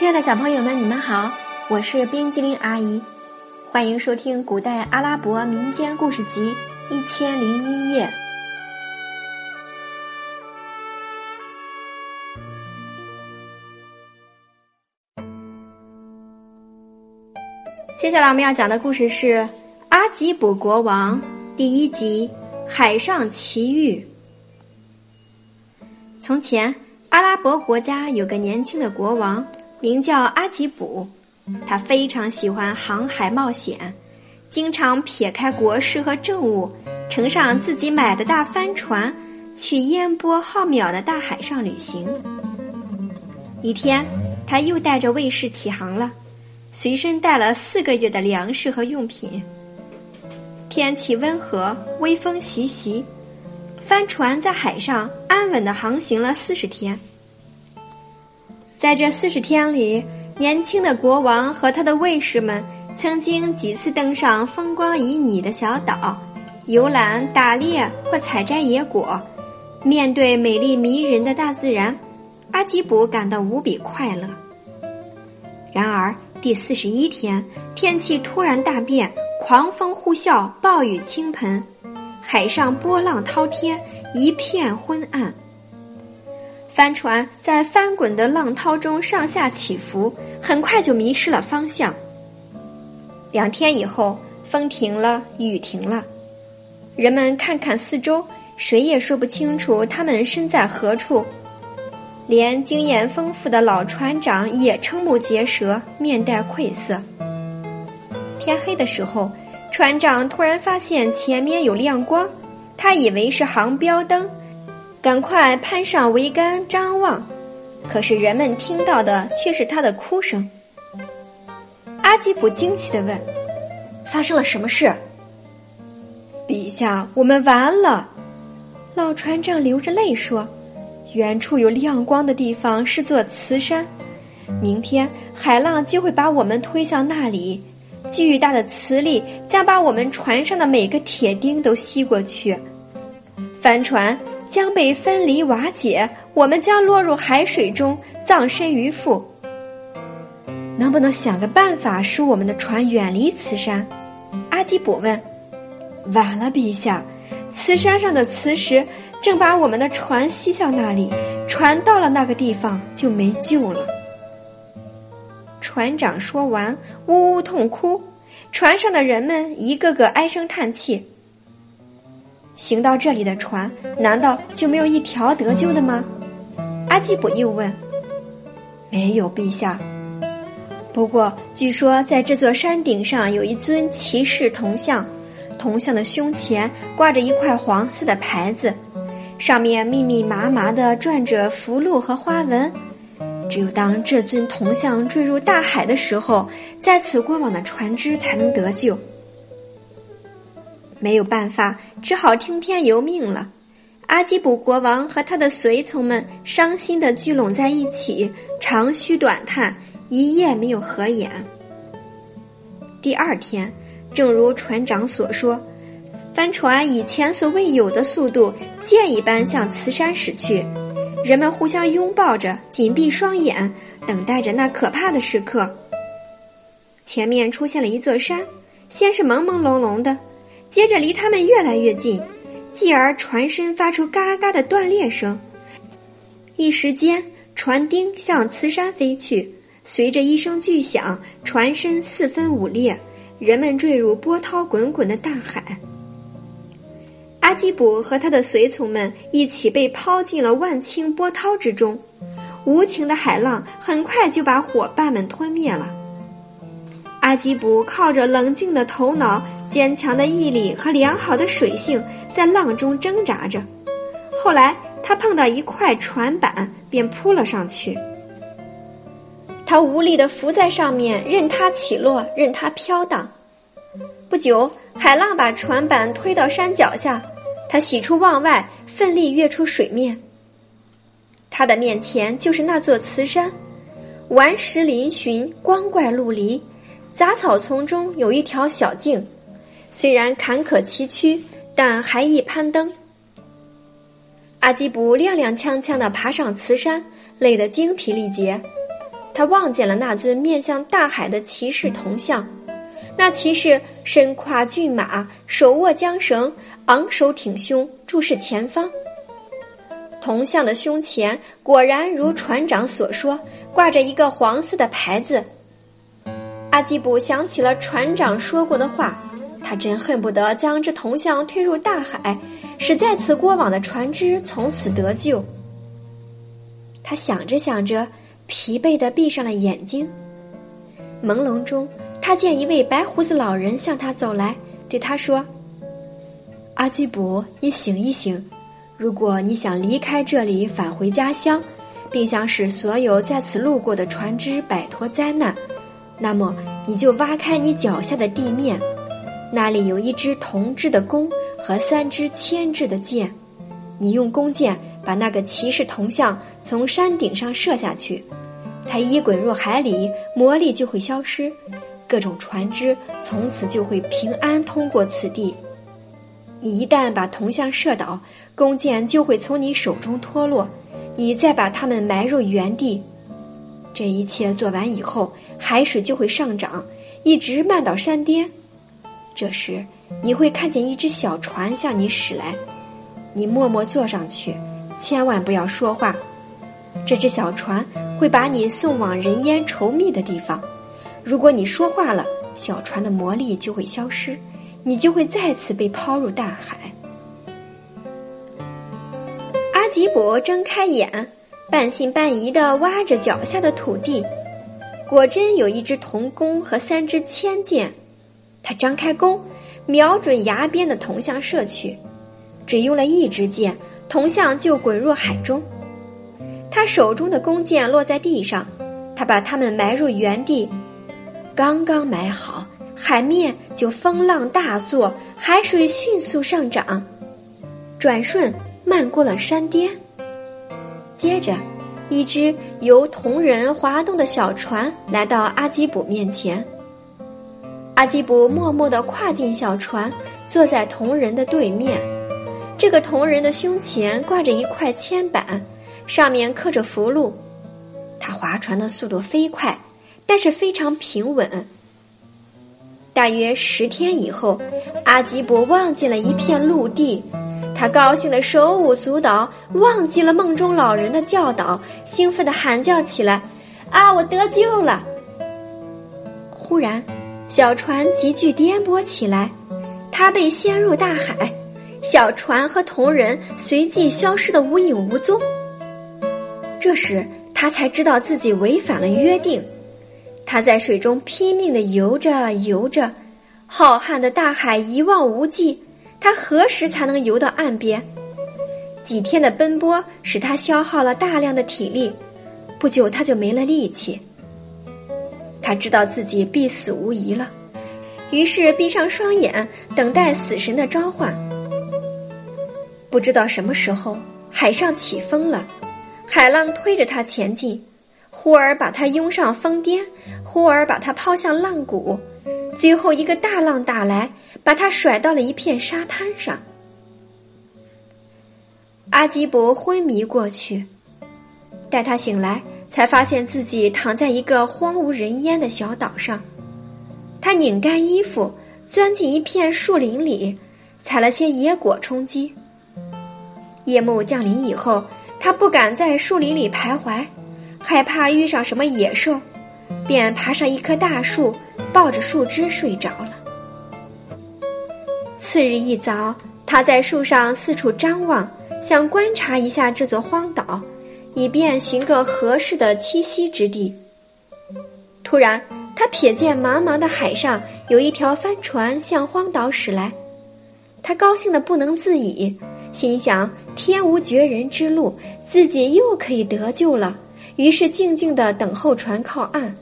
亲爱的小朋友们，你们好，我是冰激凌阿姨，欢迎收听古代阿拉伯民间故事集《一千零一夜》。接下来我们要讲的故事是《阿吉卜国王》第一集《海上奇遇》。从前，阿拉伯国家有个年轻的国王。名叫阿吉卜，他非常喜欢航海冒险，经常撇开国事和政务，乘上自己买的大帆船，去烟波浩渺的大海上旅行。一天，他又带着卫士起航了，随身带了四个月的粮食和用品。天气温和，微风习习，帆船在海上安稳的航行了四十天。在这四十天里，年轻的国王和他的卫士们曾经几次登上风光旖旎的小岛，游览、打猎或采摘野果。面对美丽迷人的大自然，阿基卜感到无比快乐。然而，第四十一天，天气突然大变，狂风呼啸，暴雨倾盆，海上波浪滔天，一片昏暗。帆船在翻滚的浪涛中上下起伏，很快就迷失了方向。两天以后，风停了，雨停了，人们看看四周，谁也说不清楚他们身在何处。连经验丰富的老船长也瞠目结舌，面带愧色。天黑的时候，船长突然发现前面有亮光，他以为是航标灯。赶快攀上桅杆张望，可是人们听到的却是他的哭声。阿基卜惊奇的问：“发生了什么事？”陛下，我们完了！老船长流着泪说：“远处有亮光的地方是座磁山，明天海浪就会把我们推向那里，巨大的磁力将把我们船上的每个铁钉都吸过去，帆船。”将被分离瓦解，我们将落入海水中，葬身鱼腹。能不能想个办法使我们的船远离慈山？阿基卜问。晚了，陛下，慈山上的磁石正把我们的船吸向那里，船到了那个地方就没救了。船长说完，呜呜痛哭，船上的人们一个个唉声叹气。行到这里的船，难道就没有一条得救的吗？阿基卜又问。没有，陛下。不过据说在这座山顶上有一尊骑士铜像，铜像的胸前挂着一块黄色的牌子，上面密密麻麻的转着符箓和花纹。只有当这尊铜像坠入大海的时候，在此过往的船只才能得救。没有办法，只好听天由命了。阿基卜国王和他的随从们伤心的聚拢在一起，长吁短叹，一夜没有合眼。第二天，正如船长所说，帆船以前所未有的速度，箭一般向慈山驶去。人们互相拥抱着，紧闭双眼，等待着那可怕的时刻。前面出现了一座山，先是朦朦胧胧的。接着离他们越来越近，继而船身发出嘎嘎的断裂声。一时间，船钉向磁山飞去，随着一声巨响，船身四分五裂，人们坠入波涛滚滚的大海。阿基卜和他的随从们一起被抛进了万顷波涛之中，无情的海浪很快就把伙伴们吞灭了。阿基卜靠着冷静的头脑。坚强的毅力和良好的水性在浪中挣扎着，后来他碰到一块船板，便扑了上去。他无力的浮在上面，任它起落，任它飘荡。不久，海浪把船板推到山脚下，他喜出望外，奋力跃出水面。他的面前就是那座慈山，顽石嶙峋，光怪陆离，杂草丛中有一条小径。虽然坎坷崎岖，但还易攀登。阿基布踉踉跄跄的爬上慈山，累得精疲力竭。他望见了那尊面向大海的骑士铜像。那骑士身跨骏马，手握缰绳，昂首挺胸，注视前方。铜像的胸前果然如船长所说，挂着一个黄色的牌子。阿基卜想起了船长说过的话，他真恨不得将这铜像推入大海，使在此过往的船只从此得救。他想着想着，疲惫的闭上了眼睛。朦胧中，他见一位白胡子老人向他走来，对他说：“阿基卜，你醒一醒！如果你想离开这里，返回家乡，并想使所有在此路过的船只摆脱灾难，那么你就挖开你脚下的地面，那里有一支铜制的弓和三支铅制的箭。你用弓箭把那个骑士铜像从山顶上射下去，它一滚入海里，魔力就会消失。”各种船只从此就会平安通过此地。你一旦把铜像射倒，弓箭就会从你手中脱落。你再把它们埋入原地。这一切做完以后，海水就会上涨，一直漫到山巅。这时，你会看见一只小船向你驶来。你默默坐上去，千万不要说话。这只小船会把你送往人烟稠密的地方。如果你说话了，小船的魔力就会消失，你就会再次被抛入大海。阿吉博睁开眼，半信半疑地挖着脚下的土地，果真有一支铜弓和三支铅箭。他张开弓，瞄准崖边的铜像射去，只用了一支箭，铜像就滚入海中。他手中的弓箭落在地上，他把它们埋入原地。刚刚埋好，海面就风浪大作，海水迅速上涨，转瞬漫过了山巅。接着，一只由铜人划动的小船来到阿基卜面前。阿基卜默默地跨进小船，坐在铜人的对面。这个铜人的胸前挂着一块铅板，上面刻着符箓。他划船的速度飞快。但是非常平稳。大约十天以后，阿吉伯望见了一片陆地，他高兴的手舞足蹈，忘记了梦中老人的教导，兴奋的喊叫起来：“啊，我得救了！”忽然，小船急剧颠簸起来，他被掀入大海，小船和同人随即消失的无影无踪。这时，他才知道自己违反了约定。他在水中拼命的游着游着，浩瀚的大海一望无际，他何时才能游到岸边？几天的奔波使他消耗了大量的体力，不久他就没了力气。他知道自己必死无疑了，于是闭上双眼，等待死神的召唤。不知道什么时候，海上起风了，海浪推着他前进。忽而把他拥上峰巅，忽而把他抛向浪谷，最后一个大浪打来，把他甩到了一片沙滩上。阿基伯昏迷过去，待他醒来，才发现自己躺在一个荒无人烟的小岛上。他拧干衣服，钻进一片树林里，采了些野果充饥。夜幕降临以后，他不敢在树林里徘徊。害怕遇上什么野兽，便爬上一棵大树，抱着树枝睡着了。次日一早，他在树上四处张望，想观察一下这座荒岛，以便寻个合适的栖息之地。突然，他瞥见茫茫的海上有一条帆船向荒岛驶来，他高兴的不能自已，心想：天无绝人之路，自己又可以得救了。于是静静的等候船靠岸。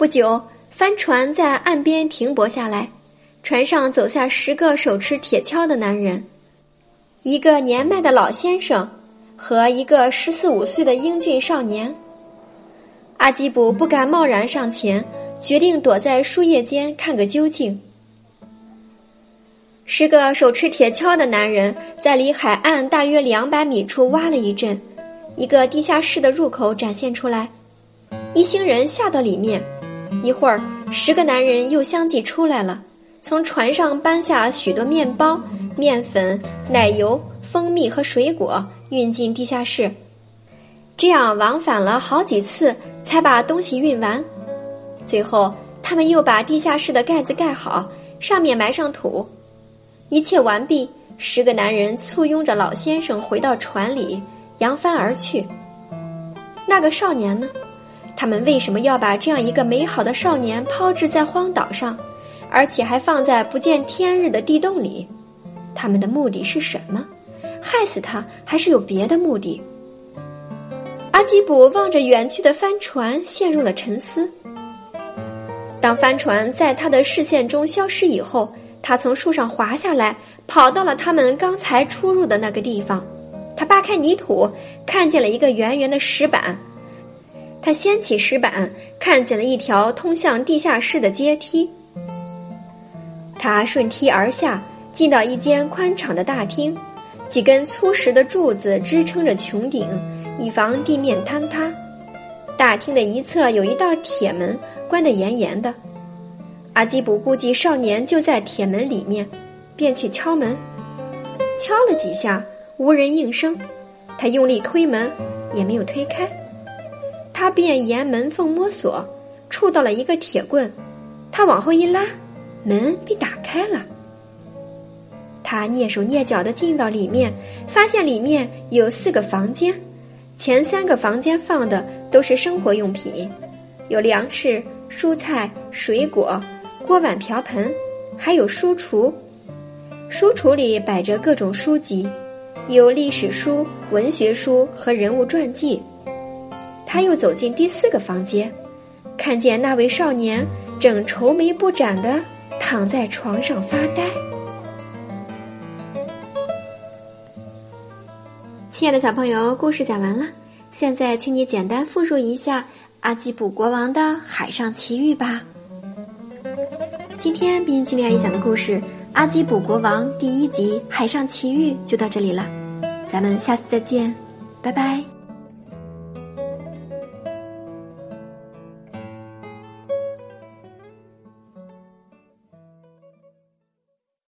不久，帆船在岸边停泊下来，船上走下十个手持铁锹的男人，一个年迈的老先生和一个十四五岁的英俊少年。阿基卜不敢贸然上前，决定躲在树叶间看个究竟。十个手持铁锹的男人在离海岸大约两百米处挖了一阵，一个地下室的入口展现出来，一行人下到里面。一会儿，十个男人又相继出来了，从船上搬下许多面包、面粉、奶油、蜂蜜和水果，运进地下室。这样往返了好几次，才把东西运完。最后，他们又把地下室的盖子盖好，上面埋上土。一切完毕，十个男人簇拥着老先生回到船里，扬帆而去。那个少年呢？他们为什么要把这样一个美好的少年抛掷在荒岛上，而且还放在不见天日的地洞里？他们的目的是什么？害死他，还是有别的目的？阿基卜望着远去的帆船，陷入了沉思。当帆船在他的视线中消失以后，他从树上滑下来，跑到了他们刚才出入的那个地方。他扒开泥土，看见了一个圆圆的石板。他掀起石板，看见了一条通向地下室的阶梯。他顺梯而下，进到一间宽敞的大厅，几根粗实的柱子支撑着穹顶，以防地面坍塌。大厅的一侧有一道铁门，关得严严的。阿基卜估计少年就在铁门里面，便去敲门。敲了几下，无人应声。他用力推门，也没有推开。他便沿门缝摸索，触到了一个铁棍，他往后一拉，门被打开了。他蹑手蹑脚的进到里面，发现里面有四个房间，前三个房间放的都是生活用品，有粮食、蔬菜、水果、锅碗瓢盆，还有书橱。书橱里摆着各种书籍，有历史书、文学书和人物传记。他又走进第四个房间，看见那位少年正愁眉不展的躺在床上发呆。亲爱的小朋友，故事讲完了，现在请你简单复述一下阿基卜国王的海上奇遇吧。今天冰淇淋阿姨讲的故事《阿基卜国王》第一集《海上奇遇》就到这里了，咱们下次再见，拜拜。